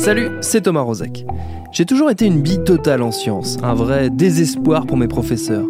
Salut, c'est Thomas Rozek. J'ai toujours été une bille totale en sciences, un vrai désespoir pour mes professeurs.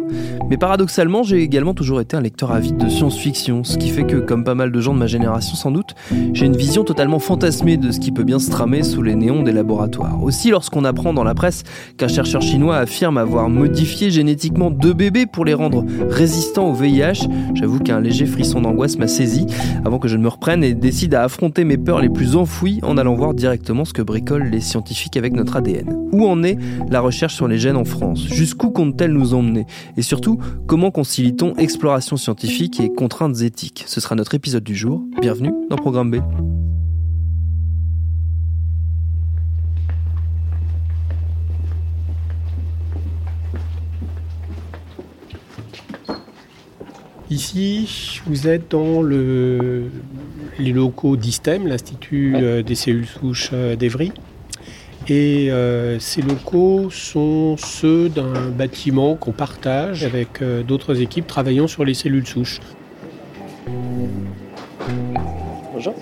Mais paradoxalement, j'ai également toujours été un lecteur avide de science-fiction, ce qui fait que, comme pas mal de gens de ma génération sans doute, j'ai une vision totalement fantasmée de ce qui peut bien se tramer sous les néons des laboratoires. Aussi, lorsqu'on apprend dans la presse qu'un chercheur chinois affirme avoir modifié génétiquement deux bébés pour les rendre résistants au VIH, j'avoue qu'un léger frisson d'angoisse m'a saisi avant que je ne me reprenne et décide à affronter mes peurs les plus enfouies en allant voir directement ce que les scientifiques avec notre ADN. Où en est la recherche sur les gènes en France? Jusqu'où compte-t-elle nous emmener? Et surtout, comment concilie-t-on exploration scientifique et contraintes éthiques? Ce sera notre épisode du jour. Bienvenue dans Programme B. Ici, vous êtes dans le, les locaux d'ISTEM, l'Institut euh, des cellules souches euh, d'Evry. Et euh, ces locaux sont ceux d'un bâtiment qu'on partage avec euh, d'autres équipes travaillant sur les cellules souches. Bonjour.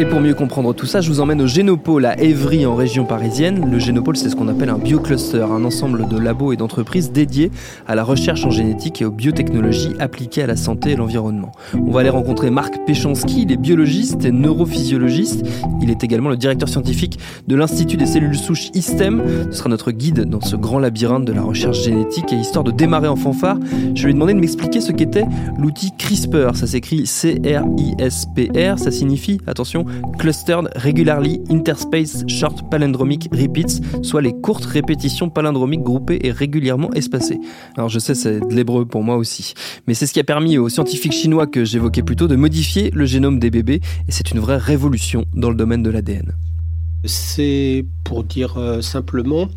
Et pour mieux comprendre tout ça, je vous emmène au Génopôle à Évry en région parisienne. Le Génopôle, c'est ce qu'on appelle un biocluster, un ensemble de labos et d'entreprises dédiés à la recherche en génétique et aux biotechnologies appliquées à la santé et l'environnement. On va aller rencontrer Marc Péchanski, il est biologiste et neurophysiologiste. Il est également le directeur scientifique de l'Institut des cellules souches ISTEM. Ce sera notre guide dans ce grand labyrinthe de la recherche génétique et histoire de démarrer en fanfare, je vais lui demander de m'expliquer ce qu'était l'outil CRISPR. Ça s'écrit C-R-I-S-P-R, ça signifie, attention, Clustered Regularly Interspace Short Palindromic Repeats, soit les courtes répétitions palindromiques groupées et régulièrement espacées. Alors je sais, c'est de l'hébreu pour moi aussi, mais c'est ce qui a permis aux scientifiques chinois que j'évoquais plus tôt de modifier le génome des bébés, et c'est une vraie révolution dans le domaine de l'ADN. C'est, pour dire euh, simplement,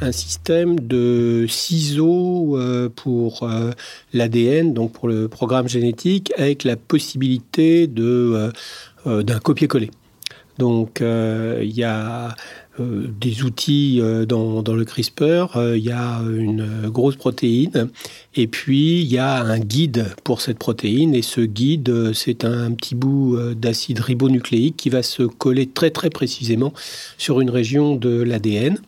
un système de ciseaux euh, pour euh, l'ADN, donc pour le programme génétique, avec la possibilité de d'un copier-coller. Donc il y a des outils dans, dans, le CRISPR, il y a une grosse protéine et puis il y a un guide pour cette protéine et ce guide c'est un petit bout d'acide ribonucléique qui va se coller très très précisément sur une région de l'ADN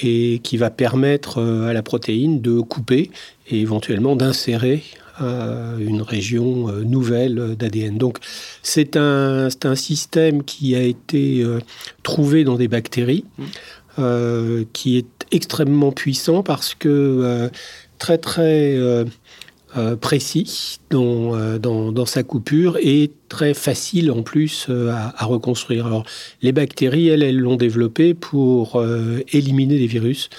et qui va permettre à la protéine de couper et éventuellement d'insérer une région euh, nouvelle d'ADN. Donc c'est un, un, système qui a été euh, trouvé dans des bactéries, mmh. euh, qui est extrêmement puissant parce que très très précis dans, dans, dans, sa coupure et très facile en plus à, à reconstruire. Alors, les bactéries, elles, elles l'ont développé pour éliminer les virus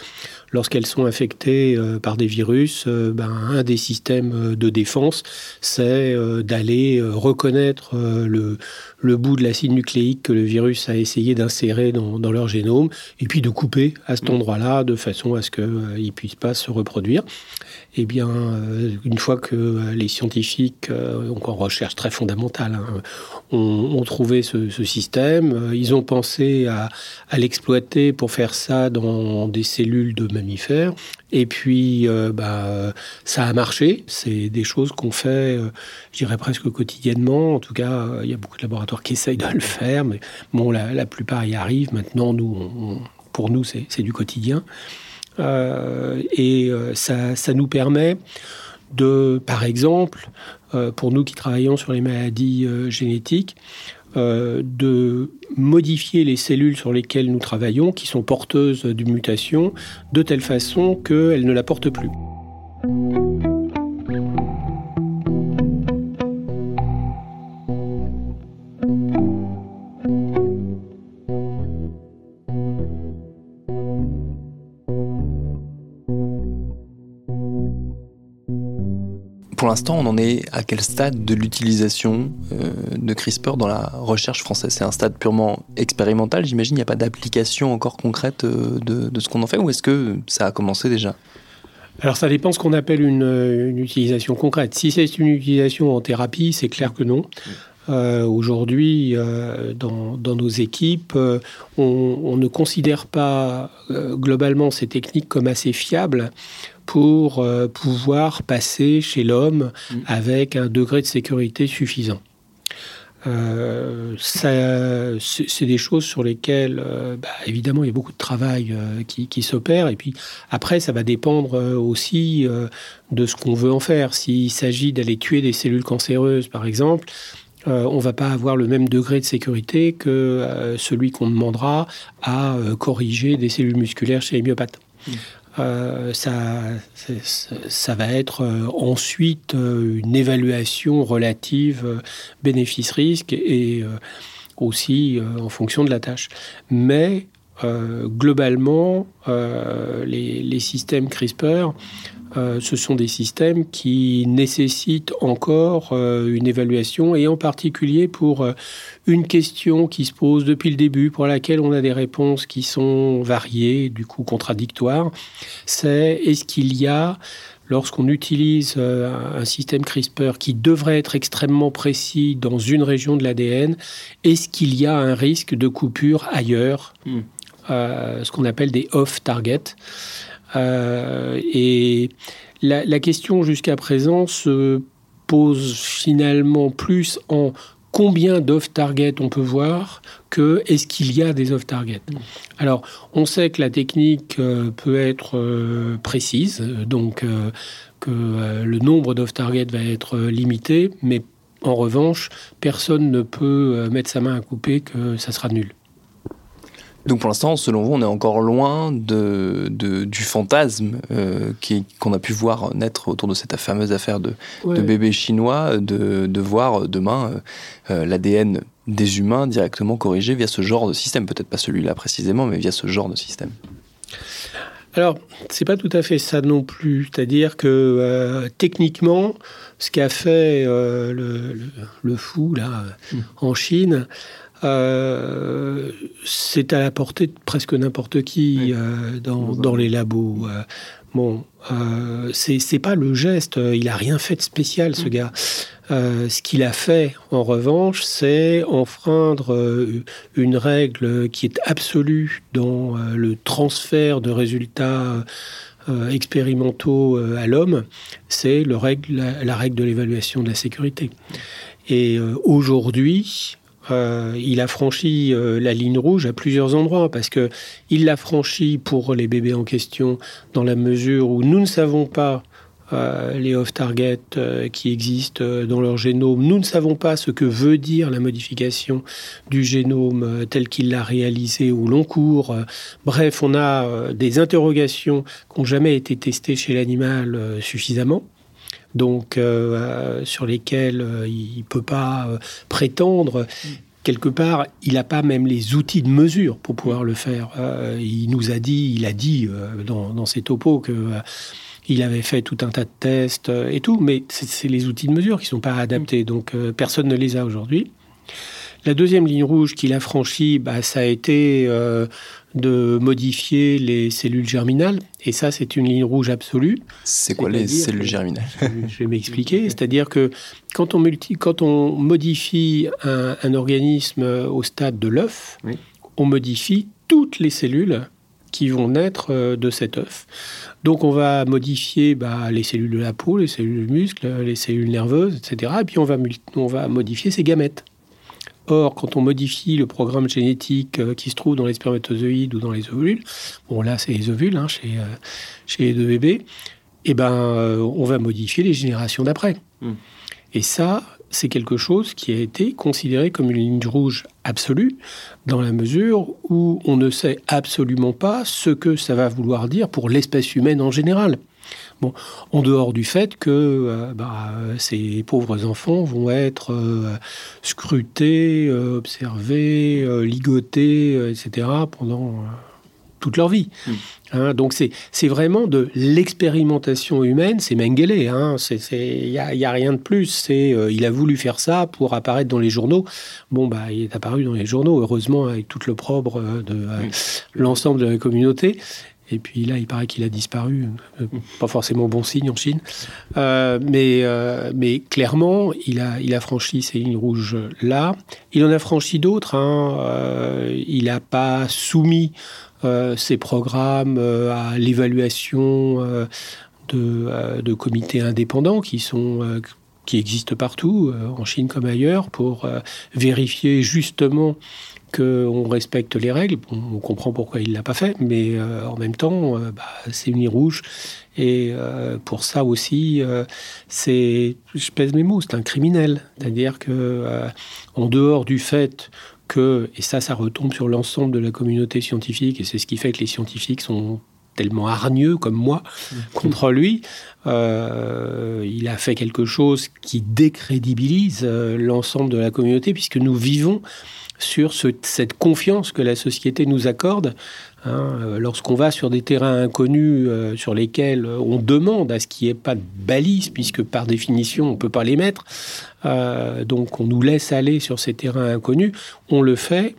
lorsqu'elles sont infectées euh, par des virus, euh, ben, un des systèmes euh, de défense, c'est d'aller reconnaître le, le, bout de l'acide nucléique que le virus a essayé d'insérer dans, dans, leur génome, et puis de couper à cet endroit-là de façon à ce qu'il ne puisse pas se reproduire. Eh bien, une fois que les scientifiques, donc en recherche très fondamentale, hein, ont, ont, trouvé ce, ce, système, ils ont pensé à, à l'exploiter pour faire ça dans des cellules de Et puis, euh, bah, ça a marché. C'est des choses qu'on fait, euh, je dirais presque quotidiennement. En tout cas, euh, il y a beaucoup de laboratoires qui essayent de le faire, mais bon, la, plupart y arrivent. Maintenant, nous, pour nous, c'est du quotidien. Et ça, ça, nous permet de, par exemple, pour nous qui travaillons sur les maladies génétiques, euh, de modifier les cellules sur lesquelles nous travaillons, qui sont porteuses d'une mutation, de telle façon qu'elles ne la portent plus. L'instant, on en est à quel stade de l'utilisation euh, de CRISPR dans la recherche française? C'est un stade purement expérimental, j'imagine, il n'y a pas d'application encore concrète euh, de, ce qu'on en fait, ou est-ce que ça a commencé déjà? Alors ça dépend ce qu'on appelle une, utilisation concrète. Si c'est une utilisation en thérapie, c'est clair que non. Euh, aujourd'hui, dans, nos équipes, on, ne considère pas globalement ces techniques comme assez fiables pour euh, pouvoir passer chez l'homme mm. avec un degré de sécurité suffisant. Euh, c'est des choses sur lesquelles, euh, bah, évidemment, il y a beaucoup de travail qui, s'opère. Et puis après, ça va dépendre aussi de ce qu'on veut en faire. S'il s'agit d'aller tuer des cellules cancéreuses, par exemple, on ne va pas avoir le même degré de sécurité que celui qu'on demandera à corriger des cellules musculaires chez les myopathes. Mm. Euh, ça, ça va être euh, ensuite euh, une évaluation relative bénéfice-risque et aussi en fonction de la tâche. Mais globalement, les, les, systèmes CRISPR euh, ce sont des systèmes qui nécessitent encore euh, une évaluation et en particulier pour euh, une question qui se pose depuis le début, pour laquelle on a des réponses qui sont variées, du coup contradictoires, c'est est-ce qu'il y a lorsqu'on utilise un système CRISPR qui devrait être extrêmement précis dans une région de l'ADN, est-ce qu'il y a un risque de coupure ailleurs, hmm. ce qu'on appelle des off-target euh, et la, question jusqu'à présent se pose finalement plus en combien d'off-target on peut voir que est-ce qu'il y a des off-target. Alors, on sait que la technique euh, peut être euh, précise, donc que le nombre d'off-target va être limité, mais en revanche, personne ne peut mettre sa main à couper que ça sera nul. Donc pour l'instant, selon vous, on est encore loin de, du fantasme euh, qu'on a pu voir naître autour de cette fameuse affaire de, bébés chinois, de, voir demain euh, euh, l'ADN des humains directement corrigé via ce genre de système. Peut-être pas celui-là précisément, mais via ce genre de système. Alors, c'est pas tout à fait ça non plus. C'est-à-dire que techniquement, ce qu'a fait le, fou là hmm. en Chine, euh, c'est à la portée de presque n'importe qui euh, dans, les labos. Euh, bon, c'est pas le geste, il a rien fait de spécial, ce mm. gars. ce qu'il a fait, en revanche, c'est enfreindre une règle qui est absolue dans le transfert de résultats expérimentaux à l'homme, c'est la, la, règle de l'évaluation de la sécurité. Et aujourd'hui, euh, il a franchi euh, la ligne rouge à plusieurs endroits parce que il l'a franchi pour les bébés en question dans la mesure où nous ne savons pas euh, les off-target qui existent dans leur génome. Nous ne savons pas ce que veut dire la modification du génome tel qu'il l'a réalisé ou long cours. bref, on a des interrogations qui n'ont jamais été testées chez l'animal suffisamment donc euh, sur lesquels euh, il ne peut pas euh, prétendre. Quelque part, il n'a pas même les outils de mesure pour pouvoir le faire. il nous a dit, il a dit dans, ses topos que il avait fait tout un tas de tests et tout, mais c'est les outils de mesure qui ne sont pas adaptés. Donc personne ne les a aujourd'hui. La deuxième ligne rouge qu'il a franchie, bah, ça a été de modifier les cellules germinales. Et ça, c'est une ligne rouge absolue. C'est quoi les cellules germinales Je vais m'expliquer. C'est-à-dire que quand on, multi, quand on modifie un, organisme au stade de l'œuf, on modifie toutes les cellules qui vont naître euh, de cet œuf. Donc on va modifier bah, les cellules de la peau, les cellules de muscles, les cellules nerveuses, etc. Et puis on va, on va modifier ces gamètes. Or, quand on modifie le programme génétique euh, qui se trouve dans les spermatozoïdes ou dans les ovules, bon là c'est les ovules hein, chez, euh, chez les deux bébés, eh ben, euh, on va modifier les générations d'après. Hmm. Et ça, c'est quelque chose qui a été considéré comme une ligne rouge absolue, dans la mesure où on ne sait absolument pas ce que ça va vouloir dire pour l'espèce humaine en général. Bon, en dehors du fait que euh, bah, ces pauvres enfants vont être euh, scrutés, euh, observés, ligotés, etc. pendant toute leur vie. Mm. Hein, donc c'est vraiment de l'expérimentation humaine, c'est Mengele, hein, il n'y a, y a, rien de plus. Euh, il a voulu faire ça pour apparaître dans les journaux. Bon, bah, il est apparu dans les journaux, heureusement, avec tout l'opprobre de euh, l'ensemble de la communauté. Et puis là, il paraît qu'il a disparu. pas forcément bon signe en Chine. mais, mais clairement, il a, il a franchi ces lignes rouges là. Il en a franchi d'autres. Hein. il n'a pas soumis euh, ces programmes euh, à l'évaluation euh, de, de, comités indépendants qui sont qui existent partout, en Chine comme ailleurs, pour vérifier justement qu'on respecte les règles. on comprend pourquoi il ne l'a pas fait, mais en même temps, bah, c'est une rouge. Et pour ça aussi, c'est, je pèse mes mots, c'est un criminel. C'est-à-dire que, en dehors du fait que, et ça, ça retombe sur l'ensemble de la communauté scientifique, et c'est ce qui fait que les scientifiques sont tellement hargneux comme moi mmh. contre lui. Euh, il a fait quelque chose qui décrédibilise euh, l'ensemble de la communauté, puisque nous vivons sur cette confiance que la société nous accorde Hein, euh, lorsqu'on va sur des terrains inconnus sur lesquels on demande à ce qu'il n'y ait pas de balises, puisque par définition on ne peut pas les mettre, donc on nous laisse aller sur ces terrains inconnus, on le fait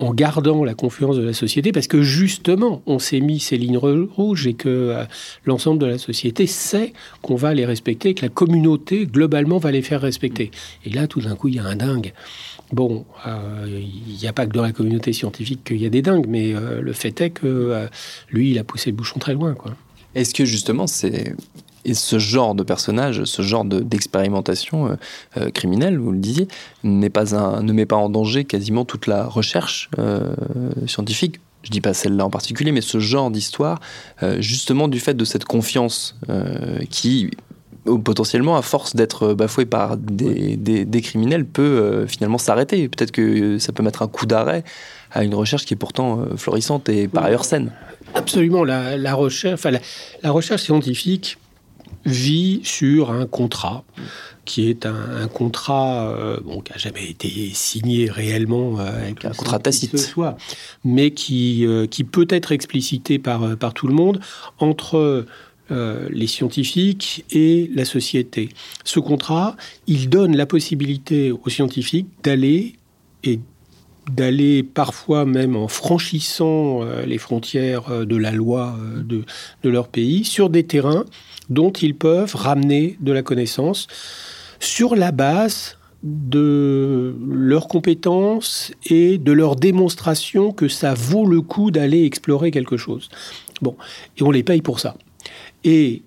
en gardant la confiance de la société, parce que justement, on s'est mis ces lignes rouges et que l'ensemble de la société sait qu'on va les respecter, que la communauté, globalement, va les faire respecter. Et là, tout d'un coup, il y a un dingue. Bon, euh, il n'y a pas que dans la communauté scientifique qu'il y a des dingues, mais euh, le fait est que euh, lui, il a poussé le bouchon très loin. Est-ce que justement, c'est ce genre de personnage, ce genre d'expérimentation criminelle, vous le disiez, n'est pas un, ne met pas en danger quasiment toute la recherche scientifique je dis pas celle-là en particulier, mais ce genre d'histoire, justement du fait de cette confiance qui potentiellement, à force d'être euh, bafoué par des, des, criminels, peut euh, finalement s'arrêter. Peut-être que ça peut mettre un coup d'arrêt à une recherche qui est pourtant euh, florissante et par ailleurs saine. Absolument. La, recherche, la, recherche scientifique vit sur un contrat qui est un, contrat bon, qui n'a jamais été signé réellement avec un contrat tacite, soit, mais qui, qui peut être explicité par, par tout le monde entre euh, les scientifiques et la société. Ce contrat, il donne la possibilité aux scientifiques d'aller et d'aller parfois même en franchissant euh, les frontières euh, de la loi de, de, leur pays sur des terrains dont ils peuvent ramener de la connaissance sur la base de leurs compétences et de leur démonstration que ça vaut le coup d'aller explorer quelque chose. Bon, et on les paye pour ça. Et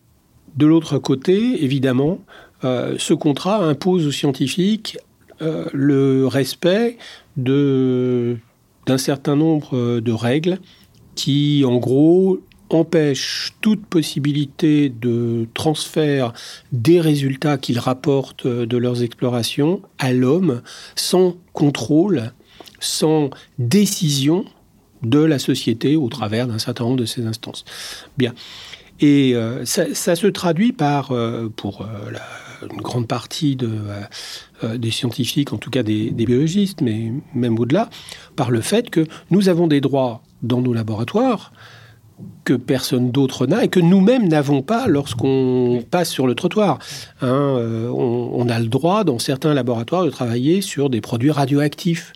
de l'autre côté, évidemment, euh, ce contrat impose aux scientifiques euh, le respect d'un certain nombre euh, de règles qui, en gros, empêchent toute possibilité de transfert des résultats qu'ils rapportent de leurs explorations à l'homme sans contrôle, sans décision de la société au travers d'un certain nombre de ces instances. Bien. Et euh, ça, se traduit par, euh, pour euh, une grande partie de, des scientifiques, en tout cas des, biologistes, mais même au-delà, par le fait que nous avons des droits dans nos laboratoires que personne d'autre n'a et que nous-mêmes n'avons pas lorsqu'on passe sur le trottoir. Hein, on, on, a le droit dans certains laboratoires de travailler sur des produits radioactifs.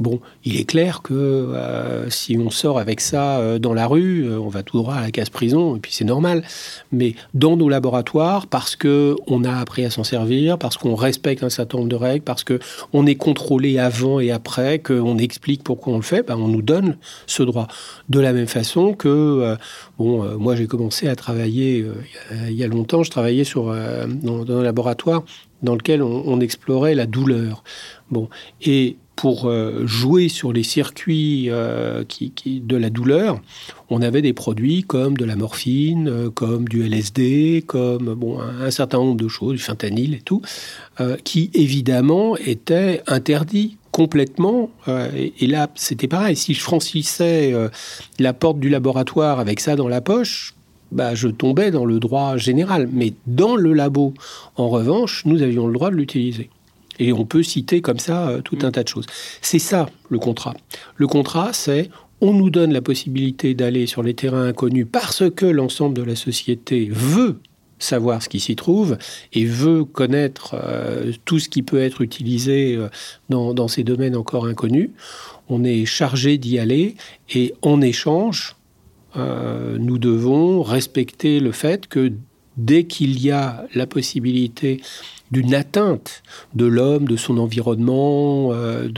Bon, il est clair que euh, si on sort avec ça euh, dans la rue, euh, on va tout droit à la casse prison, et puis c'est normal. Mais dans nos laboratoires, parce que on a appris à s'en servir, parce qu'on respecte un certain nombre de règles, parce que on est contrôlé avant et après, qu'on explique pourquoi on le fait, ben on nous donne ce droit. De la même façon que, bon, moi j'ai commencé à travailler il y a longtemps, je travaillais dans, un laboratoire dans lequel on, on explorait la douleur. Bon, et pour euh, jouer sur les circuits euh, qui, de la douleur, on avait des produits comme de la morphine, euh, comme du LSD, comme bon, un, certain nombre de choses, du fentanyl et tout, qui évidemment étaient interdits complètement. Et, là, c'était pareil. Si je franchissais la porte du laboratoire avec ça dans la poche, bah, je tombais dans le droit général. Mais dans le labo, en revanche, nous avions le droit de l'utiliser. Et on peut citer comme ça euh, tout un mm. tas de choses. C'est ça le contrat. Le contrat, c'est on nous donne la possibilité d'aller sur les terrains inconnus parce que l'ensemble de la société veut savoir ce qui s'y trouve et veut connaître euh, tout ce qui peut être utilisé euh, dans, ces domaines encore inconnus. On est chargé d'y aller et en échange, nous devons respecter le fait que dès qu'il y a la possibilité d'une atteinte de l'homme, de son environnement, de,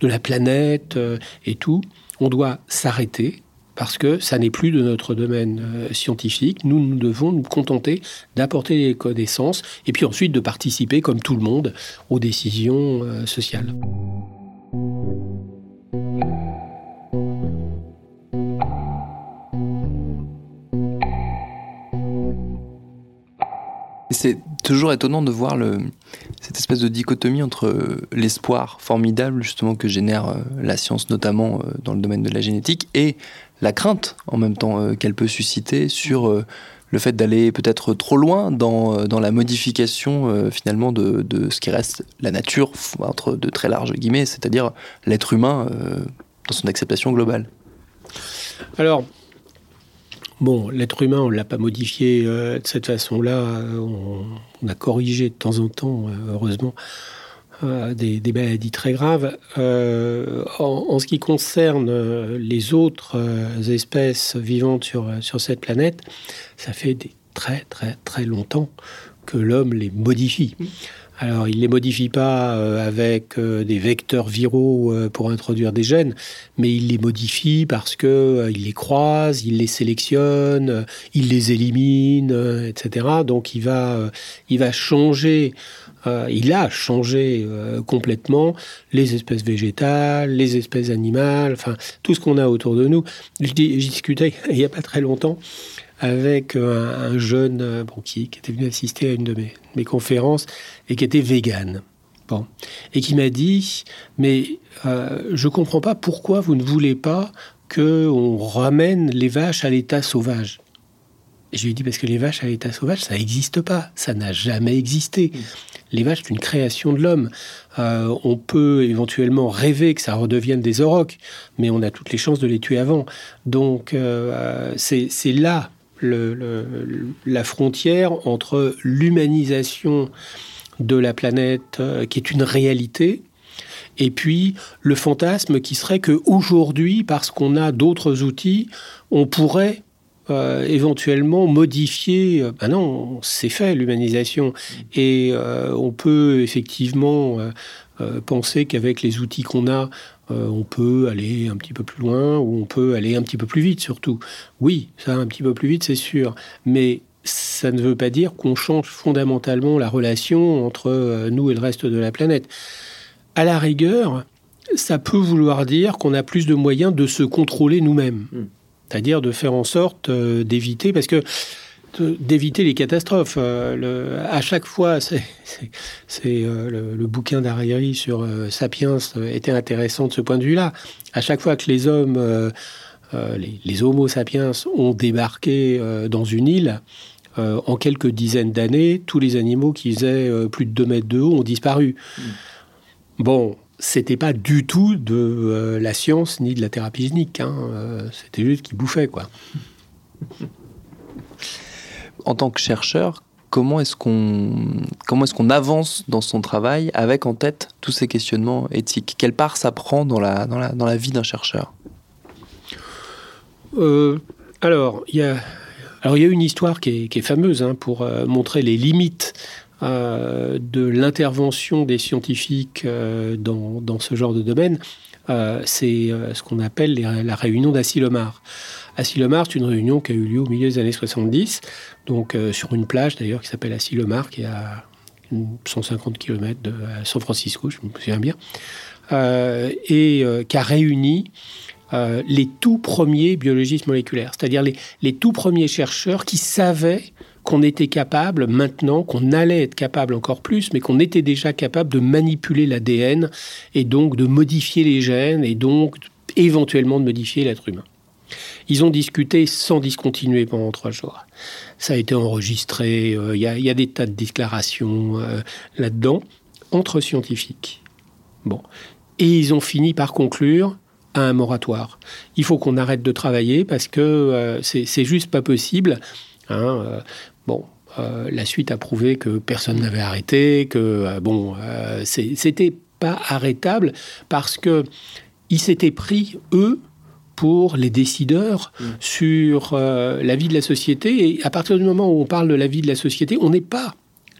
de, la planète et tout, on doit s'arrêter parce que ça n'est plus de notre domaine euh, scientifique. Nous, nous devons nous contenter d'apporter les connaissances et puis ensuite de participer, comme tout le monde, aux décisions euh, sociales. C'est toujours étonnant de voir cette espèce de dichotomie entre euh, l'espoir formidable justement que génère la science, notamment dans le domaine de la génétique, et la crainte en même temps euh, qu'elle peut susciter sur euh, le fait d'aller peut-être trop loin dans, euh, dans la modification finalement de, de, ce qui reste la nature, entre de très larges guillemets, c'est-à-dire l'être humain dans son acceptation globale. Alors, bon, l'être humain, on ne l'a pas modifié de cette façon-là, on, on, a corrigé de temps en temps, heureusement, euh, des, maladies très graves. Euh, en, ce qui concerne euh, les autres espèces vivantes sur, sur cette planète, ça fait des très très très longtemps que l'homme les modifie. Alors, il ne les modifie pas avec des vecteurs viraux pour introduire des gènes, mais il les modifie parce qu'il il les croise, il les sélectionne, il les élimine, etc. Donc, il va, il va changer euh, il a changé euh, complètement les espèces végétales, les espèces animales, enfin tout ce qu'on a autour de nous. Je, discutais il n'y a pas très longtemps avec un, jeune bon, qui, était venu assister à une de mes, conférences et qui était vegan. Bon. Et qui m'a dit, mais euh, je ne comprends pas pourquoi vous ne voulez pas qu'on ramène les vaches à l'état sauvage. je lui ai dit, parce que les vaches à l'état sauvage, ça n'existe pas, ça n'a jamais existé. Les vaches, c'est une création de l'homme. Euh, on peut éventuellement rêver que ça redevienne des aurochs, mais on a toutes les chances de les tuer avant. Donc, euh, c'est là la frontière entre l'humanisation de la planète, euh, qui est une réalité, et puis le fantasme qui serait que aujourd'hui, parce qu'on a d'autres outils, on pourrait euh, éventuellement modifier. Euh, ben non, c'est fait l'humanisation. Et on peut effectivement penser qu'avec les outils qu'on a, on peut aller un petit peu plus loin ou on peut aller un petit peu plus vite surtout. Oui, ça un petit peu plus vite, c'est sûr. Mais ça ne veut pas dire qu'on change fondamentalement la relation entre nous et le reste de la planète. À la rigueur, ça peut vouloir dire qu'on a plus de moyens de se contrôler nous-mêmes. Hmm c'est-à-dire de faire en sorte euh, d'éviter, parce que d'éviter les catastrophes. Euh, à chaque fois, c'est euh, le, bouquin d'Hariri sur Sapiens était intéressant de ce point de vue-là. À chaque fois que les hommes, les, les, Homo sapiens, ont débarqué dans une île, en quelques dizaines d'années, tous les animaux qui faisaient plus de 2 mètres de haut ont disparu. Mm. Bon, c'était pas du tout de euh, la science ni de la thérapie génique. Hein. Euh, c'était juste qu'ils bouffaient, quoi. En tant que chercheur, comment est-ce qu'on comment est-ce qu'on avance dans son travail avec en tête tous ces questionnements éthiques? Quelle part ça prend dans la, dans la, dans la vie d'un chercheur? Euh, Alors, il y a alors il y a une histoire qui est, qui est fameuse hein, pour montrer les limites euh, de l'intervention des scientifiques euh, dans, dans, ce genre de domaine, euh, c'est ce qu'on appelle la réunion d'Assilomar. Assilomar, c'est une réunion qui a eu lieu au milieu des années 70, donc sur une plage d'ailleurs qui s'appelle Assilomar, qui est à 150 km de San Francisco, je me souviens bien, et qui a réuni les tout premiers biologistes moléculaires, c'est-à-dire les, les, tout premiers chercheurs qui savaient qu'on était capable maintenant, qu'on allait être capable encore plus, mais qu'on était déjà capable de manipuler l'ADN et donc de modifier les gènes et donc éventuellement de modifier l'être humain. Ils ont discuté sans discontinuer pendant trois jours. Ça a été enregistré, euh, il y, a des tas de déclarations euh, là-dedans, entre scientifiques. Bon. Et ils ont fini par conclure à un moratoire. Il faut qu'on arrête de travailler parce que euh, c'est juste pas possible. Hein, euh, bon, euh, la suite a prouvé que personne n'avait arrêté, que bon, c'était pas arrêtable parce que ils s'étaient pris eux pour les décideurs mmh. sur la vie de la société. Et à partir du moment où on parle de la vie de la société, on n'est pas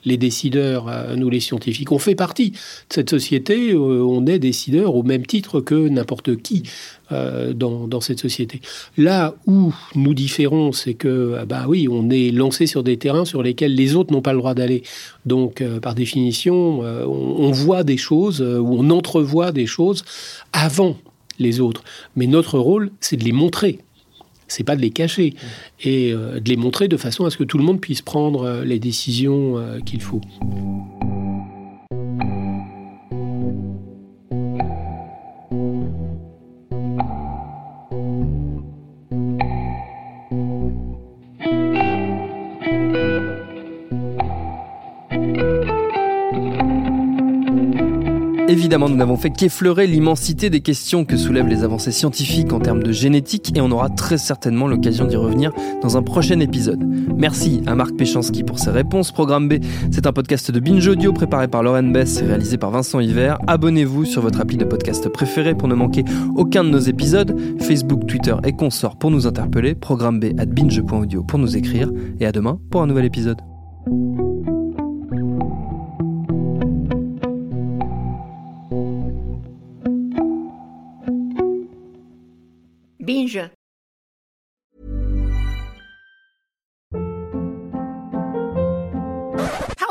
les décideurs, euh, nous les scientifiques. On fait partie de cette société, euh, on est décideurs au même titre que n'importe qui euh, dans, cette société. Là où nous différons, c'est que, bah oui, on est lancé sur des terrains sur lesquels les autres n'ont pas le droit d'aller. Donc, par définition, on, voit des choses, ou on entrevoit des choses avant les autres. Mais notre rôle, c'est de les montrer c'est pas de les cacher et euh, de les montrer de façon à ce que tout le monde puisse prendre euh, les décisions euh, qu'il faut. Évidemment, nous n'avons fait qu'effleurer l'immensité des questions que soulèvent les avancées scientifiques en termes de génétique et on aura très certainement l'occasion d'y revenir dans un prochain épisode. Merci à Marc Péchanski pour ses réponses. Programme B, c'est un podcast de Binge Audio préparé par Lauren Bess et réalisé par Vincent Hiver. Abonnez-vous sur votre appli de podcast préféré pour ne manquer aucun de nos épisodes. Facebook, Twitter et consorts pour nous interpeller. Programme B at binge.audio pour nous écrire. Et à demain pour un nouvel épisode.